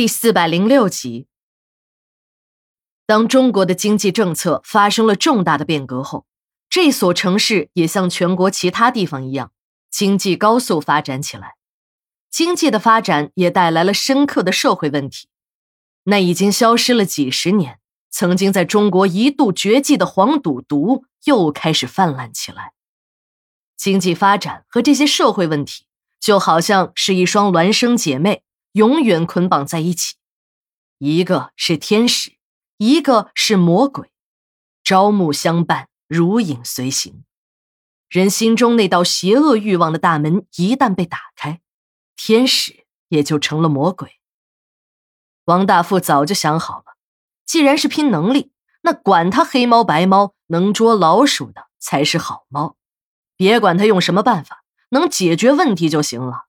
第四百零六集，当中国的经济政策发生了重大的变革后，这所城市也像全国其他地方一样，经济高速发展起来。经济的发展也带来了深刻的社会问题。那已经消失了几十年，曾经在中国一度绝迹的黄赌毒又开始泛滥起来。经济发展和这些社会问题，就好像是一双孪生姐妹。永远捆绑在一起，一个是天使，一个是魔鬼，朝暮相伴，如影随形。人心中那道邪恶欲望的大门一旦被打开，天使也就成了魔鬼。王大富早就想好了，既然是拼能力，那管他黑猫白猫，能捉老鼠的才是好猫，别管他用什么办法，能解决问题就行了。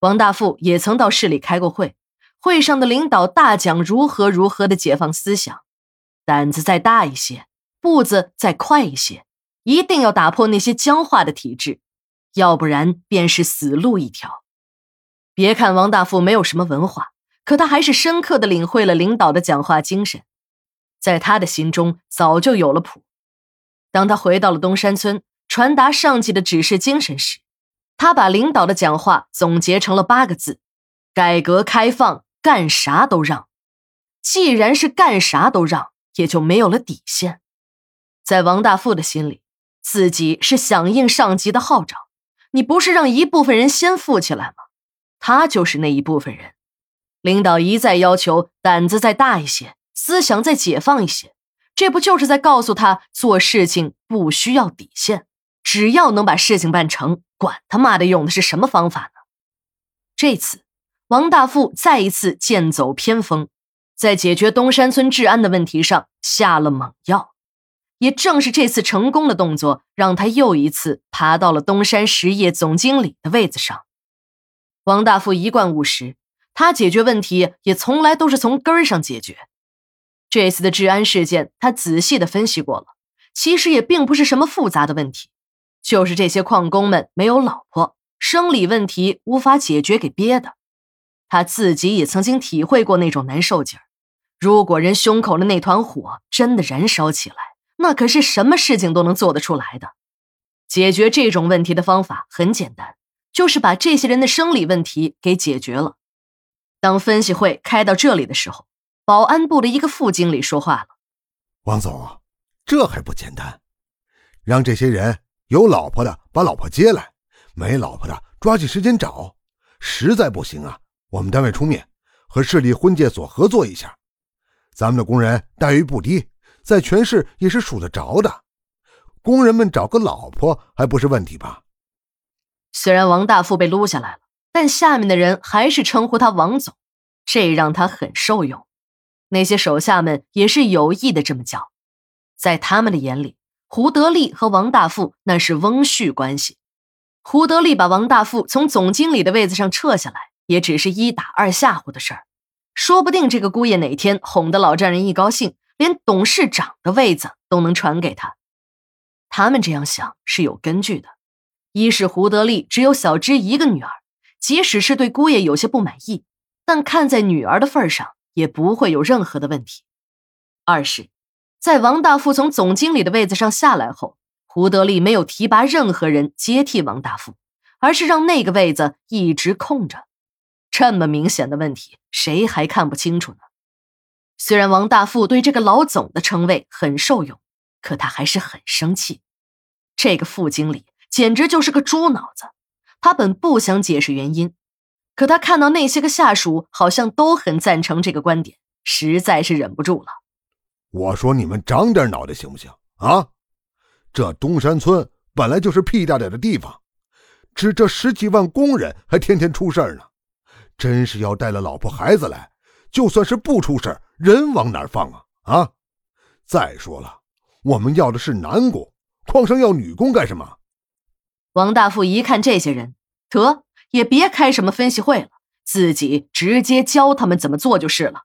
王大富也曾到市里开过会，会上的领导大讲如何如何的解放思想，胆子再大一些，步子再快一些，一定要打破那些僵化的体制，要不然便是死路一条。别看王大富没有什么文化，可他还是深刻的领会了领导的讲话精神，在他的心中早就有了谱。当他回到了东山村，传达上级的指示精神时。他把领导的讲话总结成了八个字：改革开放，干啥都让。既然是干啥都让，也就没有了底线。在王大富的心里，自己是响应上级的号召。你不是让一部分人先富起来吗？他就是那一部分人。领导一再要求胆子再大一些，思想再解放一些，这不就是在告诉他做事情不需要底线？只要能把事情办成，管他妈的用的是什么方法呢？这次，王大富再一次剑走偏锋，在解决东山村治安的问题上下了猛药。也正是这次成功的动作，让他又一次爬到了东山实业总经理的位子上。王大富一贯务实，他解决问题也从来都是从根儿上解决。这次的治安事件，他仔细的分析过了，其实也并不是什么复杂的问题。就是这些矿工们没有老婆，生理问题无法解决给憋的。他自己也曾经体会过那种难受劲儿。如果人胸口的那团火真的燃烧起来，那可是什么事情都能做得出来的。解决这种问题的方法很简单，就是把这些人的生理问题给解决了。当分析会开到这里的时候，保安部的一个副经理说话了：“王总，这还不简单，让这些人。”有老婆的把老婆接来，没老婆的抓紧时间找。实在不行啊，我们单位出面和市里婚介所合作一下。咱们的工人待遇不低，在全市也是数得着的。工人们找个老婆还不是问题吧？虽然王大富被撸下来了，但下面的人还是称呼他王总，这让他很受用。那些手下们也是有意的这么叫，在他们的眼里。胡德利和王大富那是翁婿关系，胡德利把王大富从总经理的位子上撤下来，也只是一打二吓唬的事儿。说不定这个姑爷哪天哄得老丈人一高兴，连董事长的位子都能传给他。他们这样想是有根据的：一是胡德利只有小芝一个女儿，即使是对姑爷有些不满意，但看在女儿的份上，也不会有任何的问题；二是。在王大富从总经理的位子上下来后，胡德利没有提拔任何人接替王大富，而是让那个位子一直空着。这么明显的问题，谁还看不清楚呢？虽然王大富对这个老总的称谓很受用，可他还是很生气。这个副经理简直就是个猪脑子。他本不想解释原因，可他看到那些个下属好像都很赞成这个观点，实在是忍不住了。我说你们长点脑袋行不行啊？这东山村本来就是屁大点的地方，只这十几万工人还天天出事儿呢。真是要带了老婆孩子来，就算是不出事人往哪放啊？啊！再说了，我们要的是男工，矿上要女工干什么？王大富一看这些人，得也别开什么分析会了，自己直接教他们怎么做就是了。